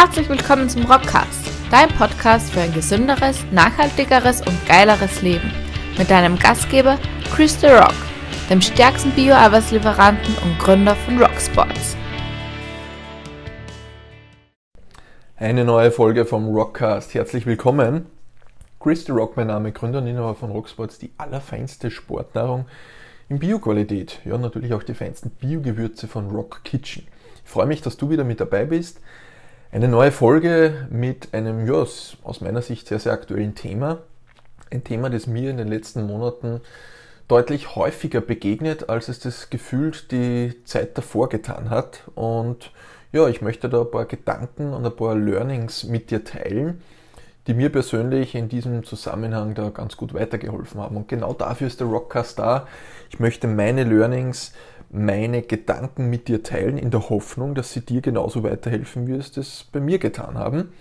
Herzlich willkommen zum Rockcast, dein Podcast für ein gesünderes, nachhaltigeres und geileres Leben. Mit deinem Gastgeber Chris The Rock, dem stärksten Bio-Arbeitslieferanten und Gründer von Rocksports. Eine neue Folge vom Rockcast. Herzlich willkommen. Chris The Rock, mein Name, Gründer und Inhaber von Rocksports, die allerfeinste Sportnahrung in Bioqualität. Ja, natürlich auch die feinsten Biogewürze von Rock Kitchen. Ich freue mich, dass du wieder mit dabei bist. Eine neue Folge mit einem, ja, aus meiner Sicht sehr, sehr aktuellen Thema. Ein Thema, das mir in den letzten Monaten deutlich häufiger begegnet, als es das gefühlt die Zeit davor getan hat. Und ja, ich möchte da ein paar Gedanken und ein paar Learnings mit dir teilen, die mir persönlich in diesem Zusammenhang da ganz gut weitergeholfen haben. Und genau dafür ist der Rockcast da. Ich möchte meine Learnings meine Gedanken mit dir teilen, in der Hoffnung, dass sie dir genauso weiterhelfen, wie es das bei mir getan haben.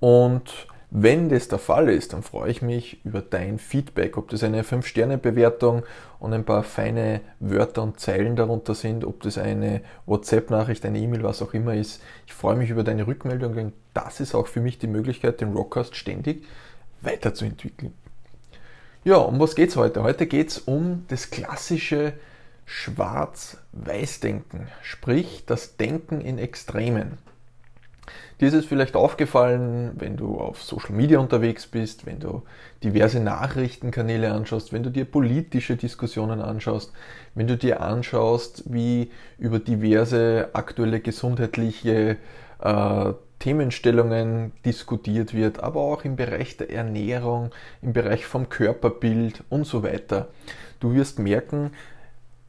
Und wenn das der Fall ist, dann freue ich mich über dein Feedback, ob das eine 5-Sterne-Bewertung und ein paar feine Wörter und Zeilen darunter sind, ob das eine WhatsApp-Nachricht, eine E-Mail, was auch immer ist. Ich freue mich über deine Rückmeldung, denn das ist auch für mich die Möglichkeit, den Rockcast ständig weiterzuentwickeln. Ja, um was geht es heute? Heute geht es um das klassische Schwarz-Weiß-Denken, sprich das Denken in Extremen. Dir ist es vielleicht aufgefallen, wenn du auf Social Media unterwegs bist, wenn du diverse Nachrichtenkanäle anschaust, wenn du dir politische Diskussionen anschaust, wenn du dir anschaust, wie über diverse aktuelle gesundheitliche äh, Themenstellungen diskutiert wird, aber auch im Bereich der Ernährung, im Bereich vom Körperbild und so weiter. Du wirst merken,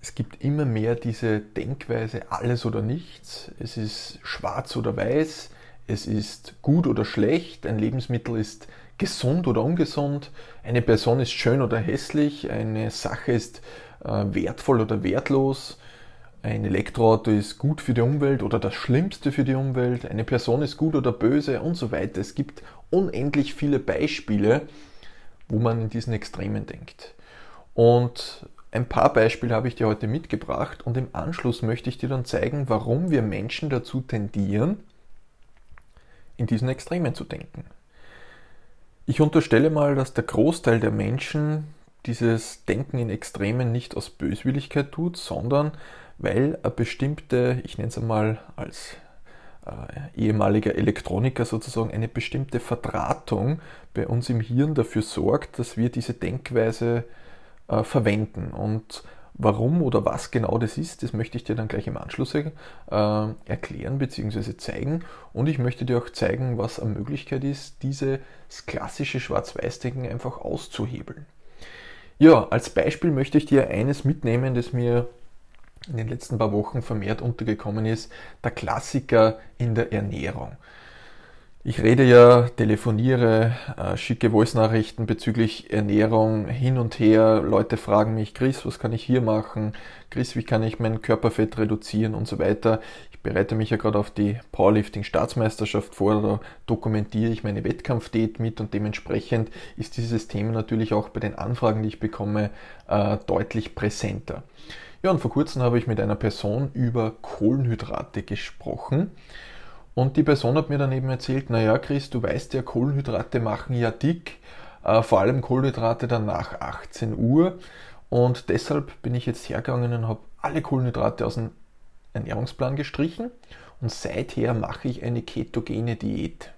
es gibt immer mehr diese Denkweise alles oder nichts. Es ist schwarz oder weiß. Es ist gut oder schlecht. Ein Lebensmittel ist gesund oder ungesund. Eine Person ist schön oder hässlich. Eine Sache ist äh, wertvoll oder wertlos. Ein Elektroauto ist gut für die Umwelt oder das Schlimmste für die Umwelt. Eine Person ist gut oder böse und so weiter. Es gibt unendlich viele Beispiele, wo man in diesen Extremen denkt. Und ein paar Beispiele habe ich dir heute mitgebracht und im Anschluss möchte ich dir dann zeigen, warum wir Menschen dazu tendieren, in diesen Extremen zu denken. Ich unterstelle mal, dass der Großteil der Menschen dieses Denken in Extremen nicht aus Böswilligkeit tut, sondern weil eine bestimmte, ich nenne es einmal als äh, ehemaliger Elektroniker sozusagen, eine bestimmte Verdrahtung bei uns im Hirn dafür sorgt, dass wir diese Denkweise äh, verwenden. Und warum oder was genau das ist, das möchte ich dir dann gleich im Anschluss äh, erklären bzw. zeigen. Und ich möchte dir auch zeigen, was eine Möglichkeit ist, dieses klassische Schwarz-Weiß-Denken einfach auszuhebeln. Ja, als Beispiel möchte ich dir eines mitnehmen, das mir in den letzten paar Wochen vermehrt untergekommen ist, der Klassiker in der Ernährung. Ich rede ja, telefoniere, äh, schicke Voice-Nachrichten bezüglich Ernährung hin und her. Leute fragen mich, Chris, was kann ich hier machen? Chris, wie kann ich mein Körperfett reduzieren und so weiter. Ich bereite mich ja gerade auf die Powerlifting-Staatsmeisterschaft vor, da dokumentiere ich meine Wettkampfdiät mit und dementsprechend ist dieses Thema natürlich auch bei den Anfragen, die ich bekomme, äh, deutlich präsenter. Ja, und vor kurzem habe ich mit einer Person über Kohlenhydrate gesprochen. Und die Person hat mir dann eben erzählt, naja Chris, du weißt ja, Kohlenhydrate machen ja dick, äh, vor allem Kohlenhydrate dann nach 18 Uhr. Und deshalb bin ich jetzt hergegangen und habe alle Kohlenhydrate aus dem Ernährungsplan gestrichen und seither mache ich eine ketogene Diät.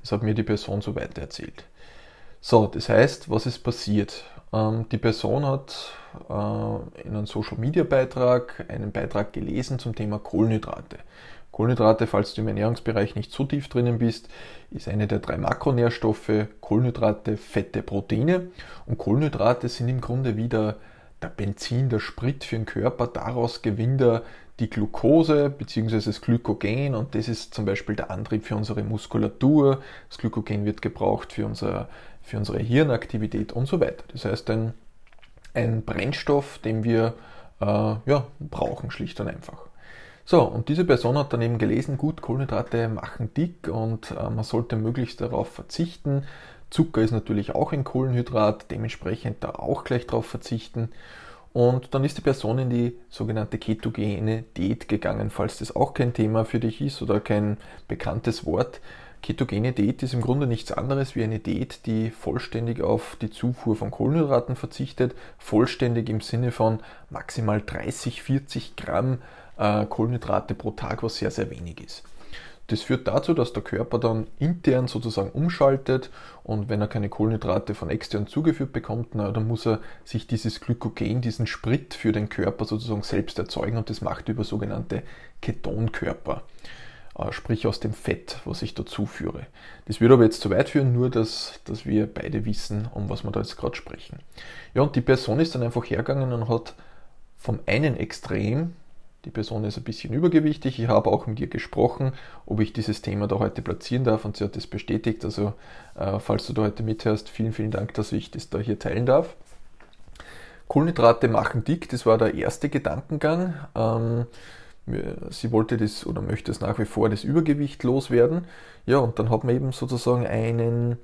Das hat mir die Person so weiter erzählt. So, das heißt, was ist passiert? Ähm, die Person hat äh, in einem Social Media Beitrag einen Beitrag gelesen zum Thema Kohlenhydrate. Kohlenhydrate, falls du im Ernährungsbereich nicht so tief drinnen bist, ist eine der drei Makronährstoffe Kohlenhydrate, Fette, Proteine. Und Kohlenhydrate sind im Grunde wieder der Benzin, der Sprit für den Körper. Daraus gewinnt er die Glucose bzw. das Glykogen und das ist zum Beispiel der Antrieb für unsere Muskulatur. Das Glykogen wird gebraucht für, unser, für unsere Hirnaktivität und so weiter. Das heißt, ein, ein Brennstoff, den wir äh, ja, brauchen, schlicht und einfach. So, und diese Person hat dann eben gelesen, gut, Kohlenhydrate machen dick und äh, man sollte möglichst darauf verzichten. Zucker ist natürlich auch ein Kohlenhydrat, dementsprechend da auch gleich darauf verzichten. Und dann ist die Person in die sogenannte ketogene Diät gegangen, falls das auch kein Thema für dich ist oder kein bekanntes Wort. Ketogene Diät ist im Grunde nichts anderes wie eine Diät, die vollständig auf die Zufuhr von Kohlenhydraten verzichtet. Vollständig im Sinne von maximal 30, 40 Gramm äh, Kohlenhydrate pro Tag, was sehr, sehr wenig ist. Das führt dazu, dass der Körper dann intern sozusagen umschaltet und wenn er keine Kohlenhydrate von extern zugeführt bekommt, na, dann muss er sich dieses Glykogen, diesen Sprit für den Körper sozusagen selbst erzeugen und das macht über sogenannte Ketonkörper, äh, sprich aus dem Fett, was ich dazu führe. Das würde aber jetzt zu weit führen, nur dass, dass wir beide wissen, um was wir da jetzt gerade sprechen. Ja, und die Person ist dann einfach hergegangen und hat vom einen Extrem die Person ist ein bisschen übergewichtig. Ich habe auch mit ihr gesprochen, ob ich dieses Thema da heute platzieren darf und sie hat das bestätigt. Also, äh, falls du da heute mithörst, vielen, vielen Dank, dass ich das da hier teilen darf. Kohlenhydrate machen dick, das war der erste Gedankengang. Ähm, sie wollte das oder möchte es nach wie vor das Übergewicht loswerden. Ja, und dann hat man eben sozusagen einen,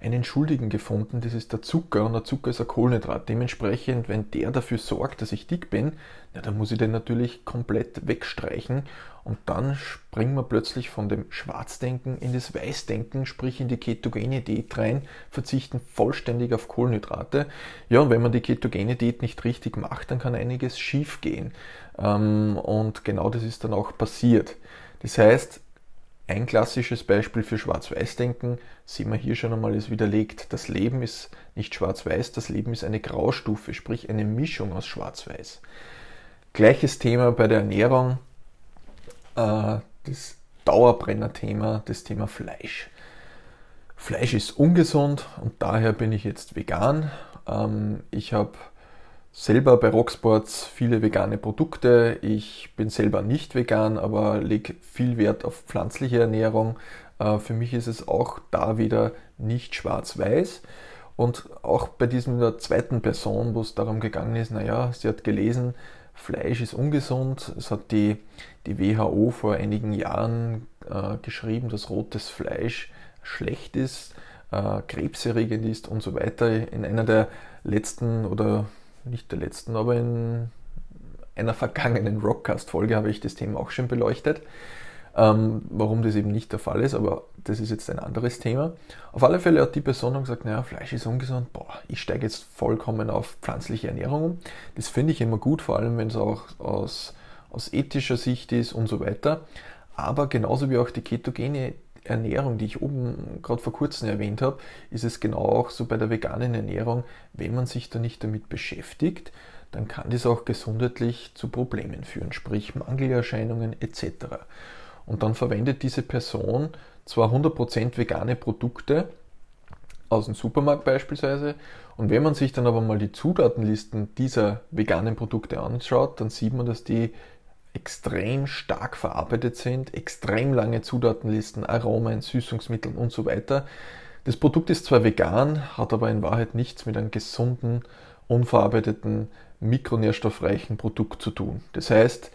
einen Schuldigen gefunden, das ist der Zucker und der Zucker ist ein Kohlenhydrat. Dementsprechend, wenn der dafür sorgt, dass ich dick bin, ja, dann muss ich den natürlich komplett wegstreichen und dann springen wir plötzlich von dem Schwarzdenken in das Weißdenken, sprich in die ketogene Diät rein, verzichten vollständig auf Kohlenhydrate. Ja, und wenn man die ketogene Diät nicht richtig macht, dann kann einiges schief gehen. Ähm, und genau das ist dann auch passiert. Das heißt, ein klassisches Beispiel für Schwarz-Weiß-Denken sehen wir hier schon einmal ist widerlegt. Das Leben ist nicht schwarz-weiß, das Leben ist eine Graustufe, sprich eine Mischung aus schwarz-weiß. Gleiches Thema bei der Ernährung, äh, das Dauerbrenner-Thema, das Thema Fleisch. Fleisch ist ungesund und daher bin ich jetzt vegan. Ähm, ich habe selber bei Rocksports viele vegane Produkte. Ich bin selber nicht vegan, aber lege viel Wert auf pflanzliche Ernährung. Äh, für mich ist es auch da wieder nicht schwarz-weiß. Und auch bei diesem zweiten Person, wo es darum gegangen ist, naja, sie hat gelesen, Fleisch ist ungesund. Es hat die, die WHO vor einigen Jahren äh, geschrieben, dass rotes Fleisch schlecht ist, äh, krebserregend ist und so weiter. In einer der letzten oder nicht der letzten, aber in einer vergangenen Rockcast-Folge habe ich das Thema auch schon beleuchtet. Ähm, warum das eben nicht der Fall ist, aber das ist jetzt ein anderes Thema. Auf alle Fälle hat die Person gesagt, naja, Fleisch ist ungesund, boah, ich steige jetzt vollkommen auf pflanzliche Ernährung um. Das finde ich immer gut, vor allem wenn es auch aus, aus ethischer Sicht ist und so weiter. Aber genauso wie auch die ketogene Ernährung, die ich oben gerade vor kurzem erwähnt habe, ist es genau auch so bei der veganen Ernährung, wenn man sich da nicht damit beschäftigt, dann kann das auch gesundheitlich zu Problemen führen, sprich Mangelerscheinungen etc. Und dann verwendet diese Person zwar 100% vegane Produkte aus dem Supermarkt beispielsweise, und wenn man sich dann aber mal die Zutatenlisten dieser veganen Produkte anschaut, dann sieht man, dass die extrem stark verarbeitet sind, extrem lange Zutatenlisten, Aromen, Süßungsmitteln und so weiter. Das Produkt ist zwar vegan, hat aber in Wahrheit nichts mit einem gesunden, unverarbeiteten, mikronährstoffreichen Produkt zu tun. Das heißt,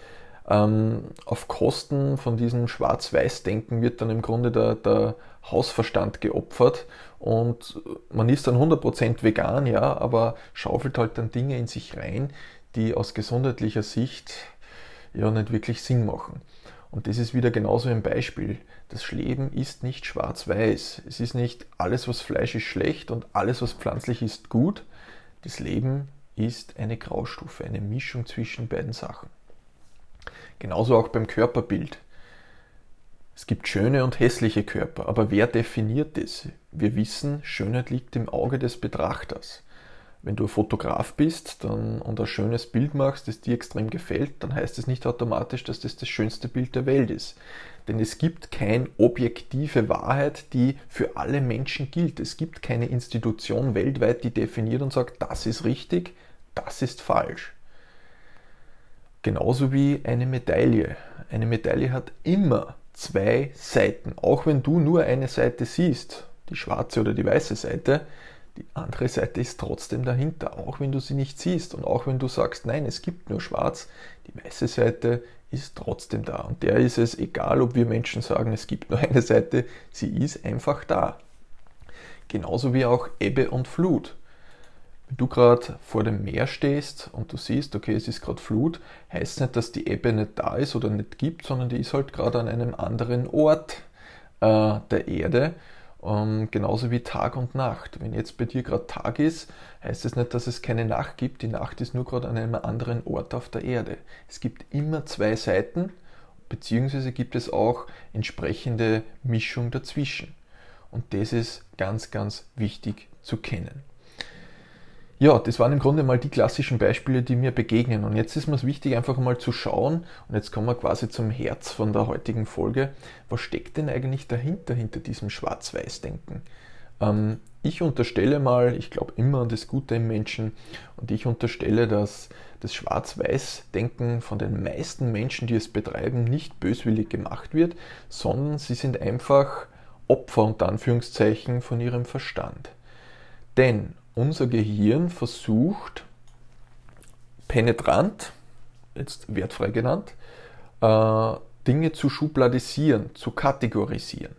ähm, auf Kosten von diesem Schwarz-Weiß-Denken wird dann im Grunde der, der, Hausverstand geopfert und man ist dann 100% vegan, ja, aber schaufelt halt dann Dinge in sich rein, die aus gesundheitlicher Sicht ja nicht wirklich Sinn machen. Und das ist wieder genauso ein Beispiel. Das Leben ist nicht schwarz-weiß. Es ist nicht alles, was Fleisch ist, schlecht und alles, was pflanzlich ist, gut. Das Leben ist eine Graustufe, eine Mischung zwischen beiden Sachen. Genauso auch beim Körperbild. Es gibt schöne und hässliche Körper, aber wer definiert das? Wir wissen, Schönheit liegt im Auge des Betrachters wenn du Fotograf bist dann, und ein schönes Bild machst, das dir extrem gefällt, dann heißt es nicht automatisch, dass das das schönste Bild der Welt ist. Denn es gibt keine objektive Wahrheit, die für alle Menschen gilt. Es gibt keine Institution weltweit, die definiert und sagt, das ist richtig, das ist falsch. Genauso wie eine Medaille. Eine Medaille hat immer zwei Seiten. Auch wenn du nur eine Seite siehst, die schwarze oder die weiße Seite, die andere Seite ist trotzdem dahinter, auch wenn du sie nicht siehst und auch wenn du sagst, nein, es gibt nur schwarz, die weiße Seite ist trotzdem da. Und der ist es egal, ob wir Menschen sagen, es gibt nur eine Seite, sie ist einfach da. Genauso wie auch Ebbe und Flut. Wenn du gerade vor dem Meer stehst und du siehst, okay, es ist gerade Flut, heißt nicht, dass die Ebbe nicht da ist oder nicht gibt, sondern die ist halt gerade an einem anderen Ort äh, der Erde. Ähm, genauso wie Tag und Nacht. Wenn jetzt bei dir gerade Tag ist, heißt es das nicht, dass es keine Nacht gibt. Die Nacht ist nur gerade an einem anderen Ort auf der Erde. Es gibt immer zwei Seiten, beziehungsweise gibt es auch entsprechende Mischung dazwischen. Und das ist ganz, ganz wichtig zu kennen. Ja, das waren im Grunde mal die klassischen Beispiele, die mir begegnen. Und jetzt ist mir es wichtig, einfach mal zu schauen, und jetzt kommen wir quasi zum Herz von der heutigen Folge, was steckt denn eigentlich dahinter, hinter diesem Schwarz-Weiß-Denken? Ähm, ich unterstelle mal, ich glaube immer an das Gute im Menschen, und ich unterstelle, dass das Schwarz-Weiß-Denken von den meisten Menschen, die es betreiben, nicht böswillig gemacht wird, sondern sie sind einfach Opfer unter Anführungszeichen von ihrem Verstand. Denn unser Gehirn versucht penetrant, jetzt wertfrei genannt, äh, Dinge zu schubladisieren, zu kategorisieren.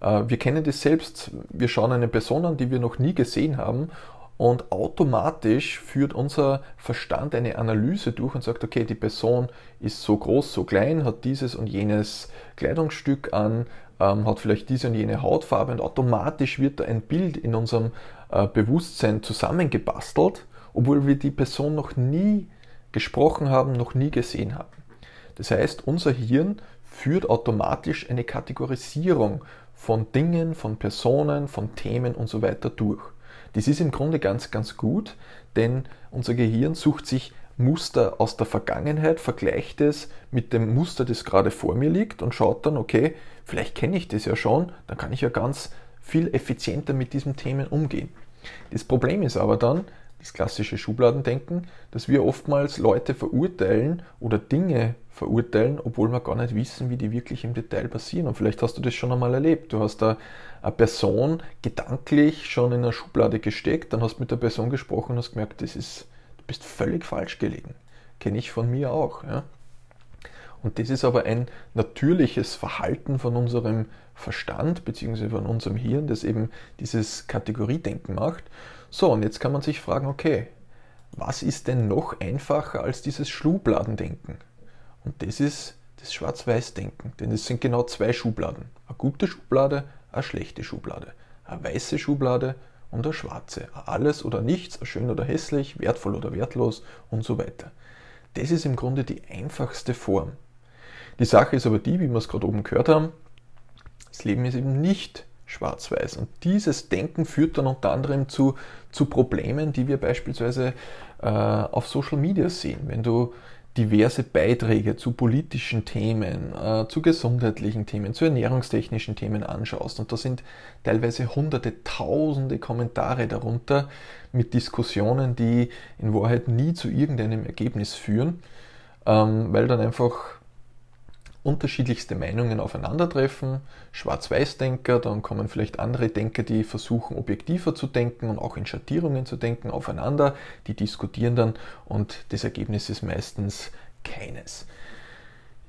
Äh, wir kennen das selbst, wir schauen eine Person an, die wir noch nie gesehen haben und automatisch führt unser Verstand eine Analyse durch und sagt, okay, die Person ist so groß, so klein, hat dieses und jenes Kleidungsstück an, ähm, hat vielleicht diese und jene Hautfarbe und automatisch wird da ein Bild in unserem Bewusstsein zusammengebastelt, obwohl wir die Person noch nie gesprochen haben, noch nie gesehen haben. Das heißt, unser Hirn führt automatisch eine Kategorisierung von Dingen, von Personen, von Themen und so weiter durch. Das ist im Grunde ganz, ganz gut, denn unser Gehirn sucht sich Muster aus der Vergangenheit, vergleicht es mit dem Muster, das gerade vor mir liegt und schaut dann, okay, vielleicht kenne ich das ja schon, dann kann ich ja ganz viel effizienter mit diesen Themen umgehen. Das Problem ist aber dann, das klassische Schubladendenken, dass wir oftmals Leute verurteilen oder Dinge verurteilen, obwohl wir gar nicht wissen, wie die wirklich im Detail passieren. Und vielleicht hast du das schon einmal erlebt. Du hast da eine Person gedanklich schon in eine Schublade gesteckt, dann hast du mit der Person gesprochen und hast gemerkt, das ist, du bist völlig falsch gelegen. Kenne ich von mir auch. Ja? Und das ist aber ein natürliches Verhalten von unserem Verstand bzw. von unserem Hirn, das eben dieses Kategoriedenken macht. So, und jetzt kann man sich fragen, okay, was ist denn noch einfacher als dieses Schubladendenken? Und das ist das Schwarz-Weiß-Denken, denn es sind genau zwei Schubladen. Eine gute Schublade, eine schlechte Schublade. Eine weiße Schublade und eine schwarze. Alles oder nichts, schön oder hässlich, wertvoll oder wertlos und so weiter. Das ist im Grunde die einfachste Form. Die Sache ist aber die, wie wir es gerade oben gehört haben, das Leben ist eben nicht schwarz-weiß. Und dieses Denken führt dann unter anderem zu, zu Problemen, die wir beispielsweise äh, auf Social Media sehen. Wenn du diverse Beiträge zu politischen Themen, äh, zu gesundheitlichen Themen, zu ernährungstechnischen Themen anschaust. Und da sind teilweise hunderte, tausende Kommentare darunter mit Diskussionen, die in Wahrheit nie zu irgendeinem Ergebnis führen, ähm, weil dann einfach unterschiedlichste Meinungen aufeinandertreffen, Schwarz-Weiß-Denker, dann kommen vielleicht andere Denker, die versuchen objektiver zu denken und auch in Schattierungen zu denken, aufeinander, die diskutieren dann und das Ergebnis ist meistens keines.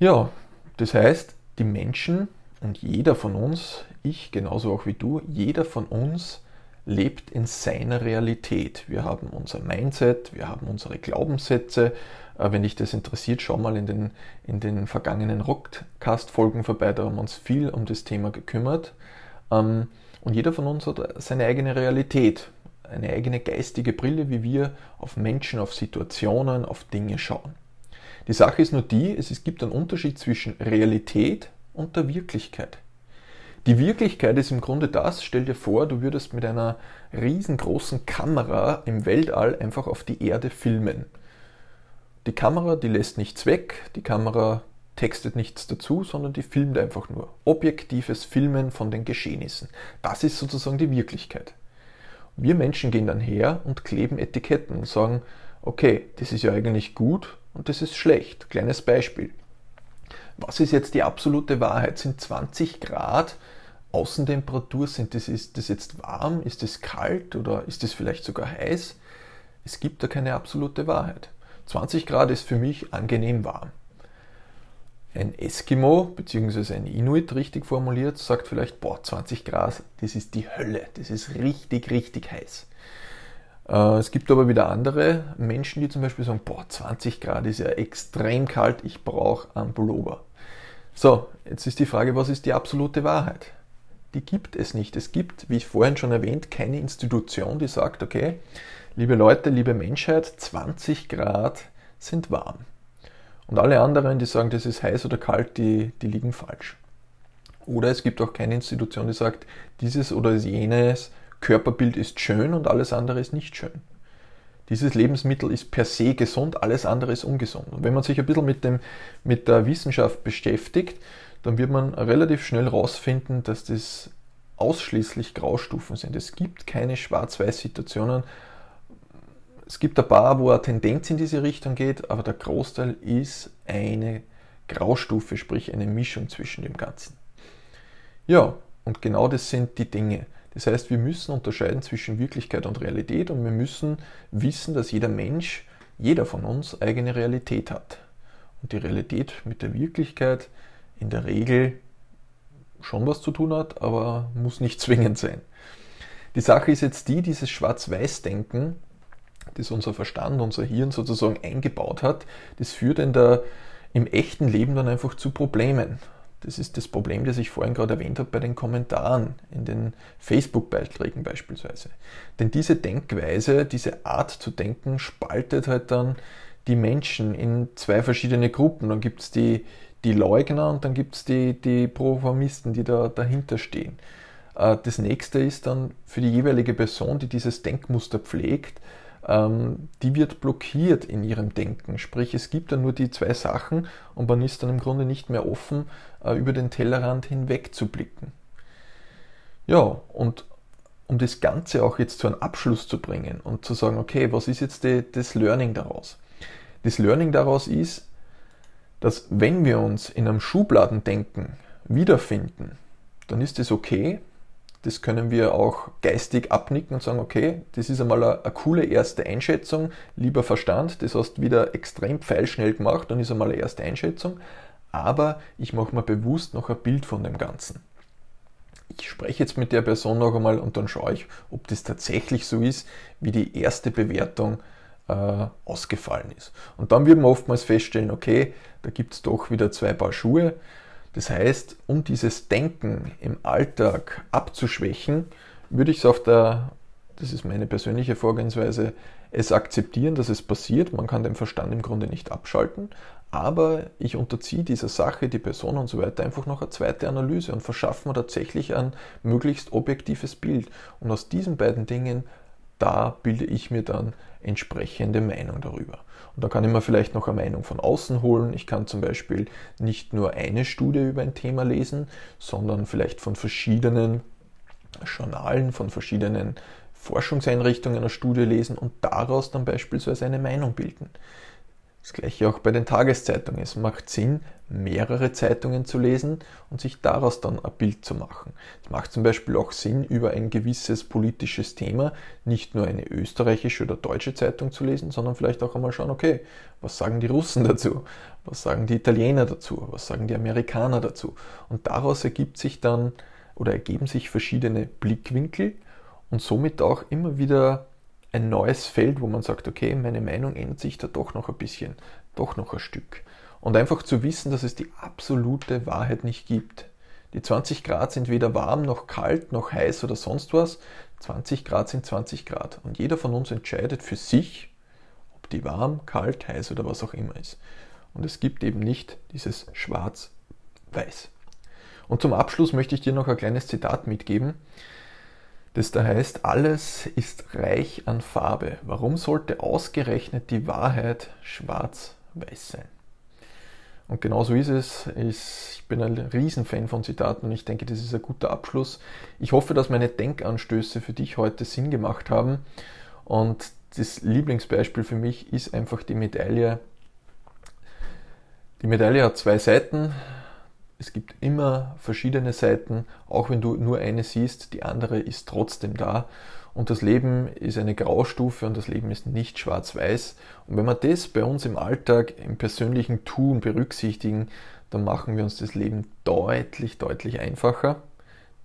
Ja, das heißt, die Menschen und jeder von uns, ich genauso auch wie du, jeder von uns lebt in seiner Realität. Wir haben unser Mindset, wir haben unsere Glaubenssätze, äh, wenn dich das interessiert, schau mal in den, in den vergangenen Rockcast-Folgen vorbei, da haben wir uns viel um das Thema gekümmert. Ähm, und jeder von uns hat seine eigene Realität, eine eigene geistige Brille, wie wir auf Menschen, auf Situationen, auf Dinge schauen. Die Sache ist nur die, es gibt einen Unterschied zwischen Realität und der Wirklichkeit. Die Wirklichkeit ist im Grunde das, stell dir vor, du würdest mit einer riesengroßen Kamera im Weltall einfach auf die Erde filmen. Die Kamera, die lässt nichts weg, die Kamera textet nichts dazu, sondern die filmt einfach nur. Objektives Filmen von den Geschehnissen. Das ist sozusagen die Wirklichkeit. Wir Menschen gehen dann her und kleben Etiketten und sagen, okay, das ist ja eigentlich gut und das ist schlecht. Kleines Beispiel. Was ist jetzt die absolute Wahrheit? Sind 20 Grad Außentemperatur, sind das, ist das jetzt warm, ist es kalt oder ist es vielleicht sogar heiß? Es gibt da keine absolute Wahrheit. 20 Grad ist für mich angenehm warm. Ein Eskimo bzw. ein Inuit, richtig formuliert, sagt vielleicht, boah, 20 Grad, das ist die Hölle, das ist richtig, richtig heiß. Äh, es gibt aber wieder andere Menschen, die zum Beispiel sagen, boah, 20 Grad ist ja extrem kalt, ich brauche einen Pullover. So, jetzt ist die Frage, was ist die absolute Wahrheit? Die gibt es nicht. Es gibt, wie ich vorhin schon erwähnt, keine Institution, die sagt, okay, liebe Leute, liebe Menschheit, 20 Grad sind warm. Und alle anderen, die sagen, das ist heiß oder kalt, die, die liegen falsch. Oder es gibt auch keine Institution, die sagt, dieses oder jenes Körperbild ist schön und alles andere ist nicht schön. Dieses Lebensmittel ist per se gesund, alles andere ist ungesund. Und wenn man sich ein bisschen mit, dem, mit der Wissenschaft beschäftigt, dann wird man relativ schnell herausfinden, dass das ausschließlich Graustufen sind. Es gibt keine Schwarz-Weiß-Situationen. Es gibt ein paar, wo eine Tendenz in diese Richtung geht, aber der Großteil ist eine Graustufe, sprich eine Mischung zwischen dem Ganzen. Ja, und genau das sind die Dinge. Das heißt, wir müssen unterscheiden zwischen Wirklichkeit und Realität und wir müssen wissen, dass jeder Mensch, jeder von uns eigene Realität hat. Und die Realität mit der Wirklichkeit in der Regel schon was zu tun hat, aber muss nicht zwingend sein. Die Sache ist jetzt die, dieses Schwarz-Weiß-Denken, das unser Verstand, unser Hirn sozusagen eingebaut hat, das führt in der, im echten Leben dann einfach zu Problemen. Das ist das Problem, das ich vorhin gerade erwähnt habe bei den Kommentaren in den Facebook-Beiträgen beispielsweise. Denn diese Denkweise, diese Art zu denken, spaltet halt dann die Menschen in zwei verschiedene Gruppen. Dann gibt es die, die Leugner und dann gibt es die, die Proformisten, die da dahinter stehen. Äh, das nächste ist dann für die jeweilige Person, die dieses Denkmuster pflegt, die wird blockiert in ihrem Denken. Sprich, es gibt dann nur die zwei Sachen und man ist dann im Grunde nicht mehr offen, äh, über den Tellerrand hinweg zu blicken. Ja, und um das Ganze auch jetzt zu einem Abschluss zu bringen und zu sagen, okay, was ist jetzt die, das Learning daraus? Das Learning daraus ist, dass wenn wir uns in einem Schubladendenken wiederfinden, dann ist es okay, das können wir auch geistig abnicken und sagen, okay, das ist einmal eine, eine coole erste Einschätzung, lieber Verstand, das hast wieder extrem pfeilschnell gemacht und ist einmal eine erste Einschätzung, aber ich mache mir bewusst noch ein Bild von dem Ganzen. Ich spreche jetzt mit der Person noch einmal und dann schaue ich, ob das tatsächlich so ist, wie die erste Bewertung äh, ausgefallen ist. Und dann wird man oftmals feststellen, okay, da gibt es doch wieder zwei Paar Schuhe, das heißt, um dieses Denken im Alltag abzuschwächen, würde ich es auf der, das ist meine persönliche Vorgehensweise, es akzeptieren, dass es passiert. Man kann den Verstand im Grunde nicht abschalten, aber ich unterziehe dieser Sache, die Person und so weiter einfach noch eine zweite Analyse und verschaffe mir tatsächlich ein möglichst objektives Bild. Und aus diesen beiden Dingen, da bilde ich mir dann entsprechende Meinung darüber. Und da kann ich mir vielleicht noch eine Meinung von außen holen. Ich kann zum Beispiel nicht nur eine Studie über ein Thema lesen, sondern vielleicht von verschiedenen Journalen, von verschiedenen Forschungseinrichtungen eine Studie lesen und daraus dann beispielsweise eine Meinung bilden. Das gleiche auch bei den Tageszeitungen. Es macht Sinn, mehrere Zeitungen zu lesen und sich daraus dann ein Bild zu machen. Es macht zum Beispiel auch Sinn, über ein gewisses politisches Thema nicht nur eine österreichische oder deutsche Zeitung zu lesen, sondern vielleicht auch einmal schauen, okay, was sagen die Russen dazu? Was sagen die Italiener dazu? Was sagen die Amerikaner dazu? Und daraus ergibt sich dann oder ergeben sich verschiedene Blickwinkel und somit auch immer wieder ein neues Feld, wo man sagt, okay, meine Meinung ändert sich da doch noch ein bisschen, doch noch ein Stück. Und einfach zu wissen, dass es die absolute Wahrheit nicht gibt. Die 20 Grad sind weder warm noch kalt noch heiß oder sonst was. 20 Grad sind 20 Grad. Und jeder von uns entscheidet für sich, ob die warm, kalt, heiß oder was auch immer ist. Und es gibt eben nicht dieses Schwarz-Weiß. Und zum Abschluss möchte ich dir noch ein kleines Zitat mitgeben das da heißt, alles ist reich an Farbe. Warum sollte ausgerechnet die Wahrheit schwarz-weiß sein? Und genau so ist es. Ich bin ein Riesenfan von Zitaten und ich denke, das ist ein guter Abschluss. Ich hoffe, dass meine Denkanstöße für dich heute Sinn gemacht haben. Und das Lieblingsbeispiel für mich ist einfach die Medaille. Die Medaille hat zwei Seiten es gibt immer verschiedene Seiten, auch wenn du nur eine siehst, die andere ist trotzdem da. Und das Leben ist eine Graustufe und das Leben ist nicht schwarz-weiß. Und wenn wir das bei uns im Alltag, im persönlichen Tun berücksichtigen, dann machen wir uns das Leben deutlich, deutlich einfacher.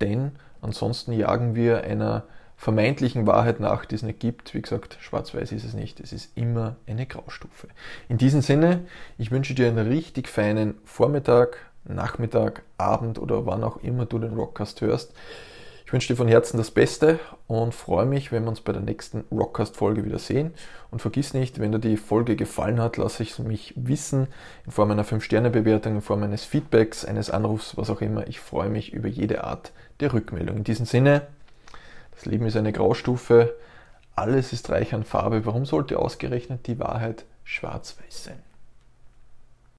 Denn ansonsten jagen wir einer vermeintlichen Wahrheit nach, die es nicht gibt. Wie gesagt, schwarz-weiß ist es nicht. Es ist immer eine Graustufe. In diesem Sinne, ich wünsche dir einen richtig feinen Vormittag, Nachmittag, Abend oder wann auch immer du den Rockcast hörst. Ich wünsche dir von Herzen das Beste und freue mich, wenn wir uns bei der nächsten Rockcast-Folge wieder sehen. Und vergiss nicht, wenn dir die Folge gefallen hat, lasse ich es mich wissen in Form einer 5-Sterne-Bewertung, in Form eines Feedbacks, eines Anrufs, was auch immer. Ich freue mich über jede Art der Rückmeldung. In diesem Sinne, das Leben ist eine Graustufe, alles ist reich an Farbe. Warum sollte ausgerechnet die Wahrheit schwarz-weiß sein?